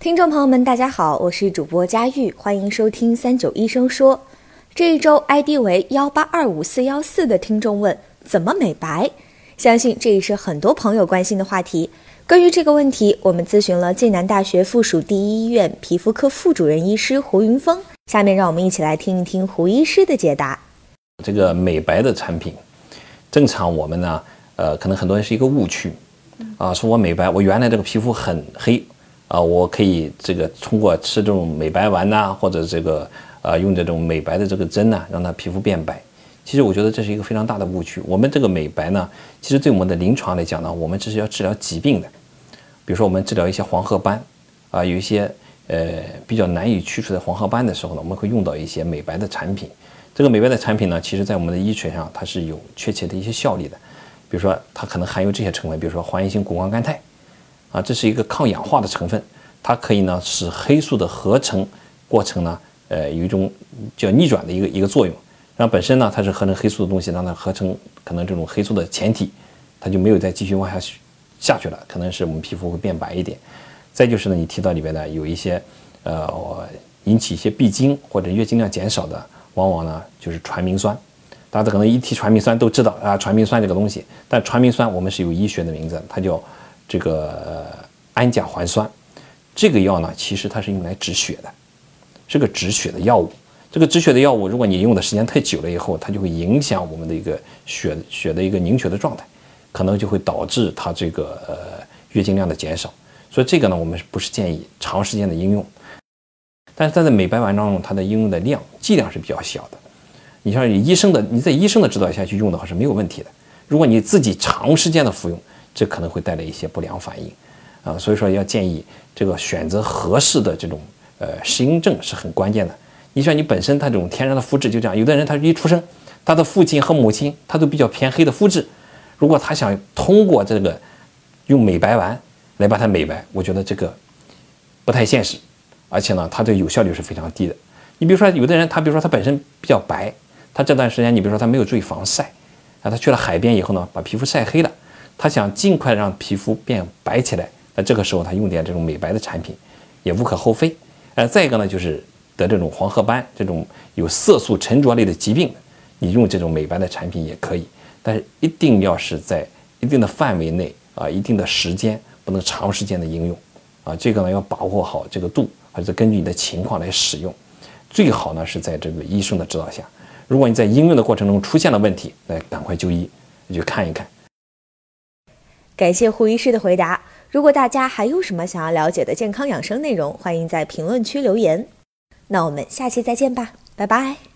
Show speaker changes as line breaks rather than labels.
听众朋友们，大家好，我是主播佳玉，欢迎收听三九医生说。这一周 ID 为幺八二五四幺四的听众问：怎么美白？相信这也是很多朋友关心的话题。关于这个问题，我们咨询了暨南大学附属第一医院皮肤科副主任医师胡云峰。下面让我们一起来听一听胡医师的解答。
这个美白的产品，正常我们呢，呃，可能很多人是一个误区，啊，说我美白，我原来这个皮肤很黑。啊，我可以这个通过吃这种美白丸呐，或者这个呃用这种美白的这个针呐，让它皮肤变白。其实我觉得这是一个非常大的误区。我们这个美白呢，其实对我们的临床来讲呢，我们这是要治疗疾病的。比如说我们治疗一些黄褐斑啊，有一些呃比较难以去除的黄褐斑的时候呢，我们会用到一些美白的产品。这个美白的产品呢，其实在我们的医学上它是有确切的一些效力的。比如说它可能含有这些成分，比如说还原性谷胱甘肽。啊，这是一个抗氧化的成分，它可以呢使黑素的合成过程呢，呃，有一种叫逆转的一个一个作用，让本身呢它是合成黑素的东西，让它合成可能这种黑素的前体，它就没有再继续往下下去了，可能是我们皮肤会变白一点。再就是呢，你提到里边呢有一些，呃，引起一些闭经或者月经量减少的，往往呢就是传明酸，大家可能一提传明酸都知道啊，传明酸这个东西，但传明酸我们是有医学的名字，它叫。这个氨甲环酸，这个药呢，其实它是用来止血的，是个止血的药物。这个止血的药物，如果你用的时间太久了以后，它就会影响我们的一个血血的一个凝血的状态，可能就会导致它这个呃月经量的减少。所以这个呢，我们不是建议长时间的应用。但是它在美白丸当中，它的应用的量剂量是比较小的。你像医生的你在医生的指导下去用的话是没有问题的。如果你自己长时间的服用，这可能会带来一些不良反应，啊，所以说要建议这个选择合适的这种呃适应症是很关键的。你像你本身他这种天然的肤质就这样，有的人他一出生，他的父亲和母亲他都比较偏黑的肤质，如果他想通过这个用美白丸来把它美白，我觉得这个不太现实，而且呢，它的有效率是非常低的。你比如说有的人他比如说他本身比较白，他这段时间你比如说他没有注意防晒，啊，他去了海边以后呢，把皮肤晒黑了。他想尽快让皮肤变白起来，那这个时候他用点这种美白的产品，也无可厚非。呃，再一个呢，就是得这种黄褐斑这种有色素沉着类的疾病，你用这种美白的产品也可以，但是一定要是在一定的范围内啊，一定的时间，不能长时间的应用啊。这个呢要把握好这个度，还是根据你的情况来使用。最好呢是在这个医生的指导下。如果你在应用的过程中出现了问题，那赶快就医，去看一看。
感谢胡医师的回答。如果大家还有什么想要了解的健康养生内容，欢迎在评论区留言。那我们下期再见吧，拜拜。